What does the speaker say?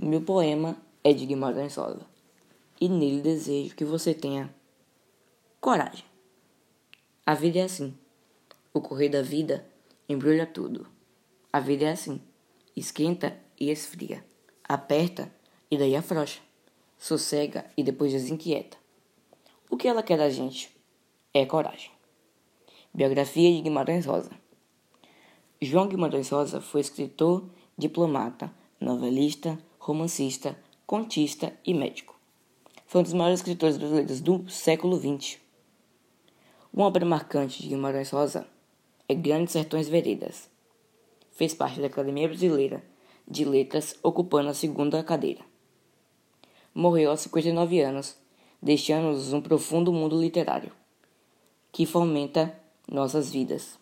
Meu poema é de Guimarães Rosa e nele desejo que você tenha coragem. A vida é assim. O correr da vida embrulha tudo. A vida é assim. Esquenta e esfria. Aperta e daí afrouxa. Sossega e depois desinquieta. O que ela quer da gente é coragem. Biografia de Guimarães Rosa. João Guimarães Rosa foi escritor, diplomata, novelista, romancista, contista e médico. Foi um dos maiores escritores brasileiros do século XX. Uma obra marcante de Guimarães Rosa é Grandes Sertões Veredas. Fez parte da Academia Brasileira de Letras, ocupando a segunda cadeira. Morreu aos 59 anos, deixando-nos um profundo mundo literário, que fomenta nossas vidas.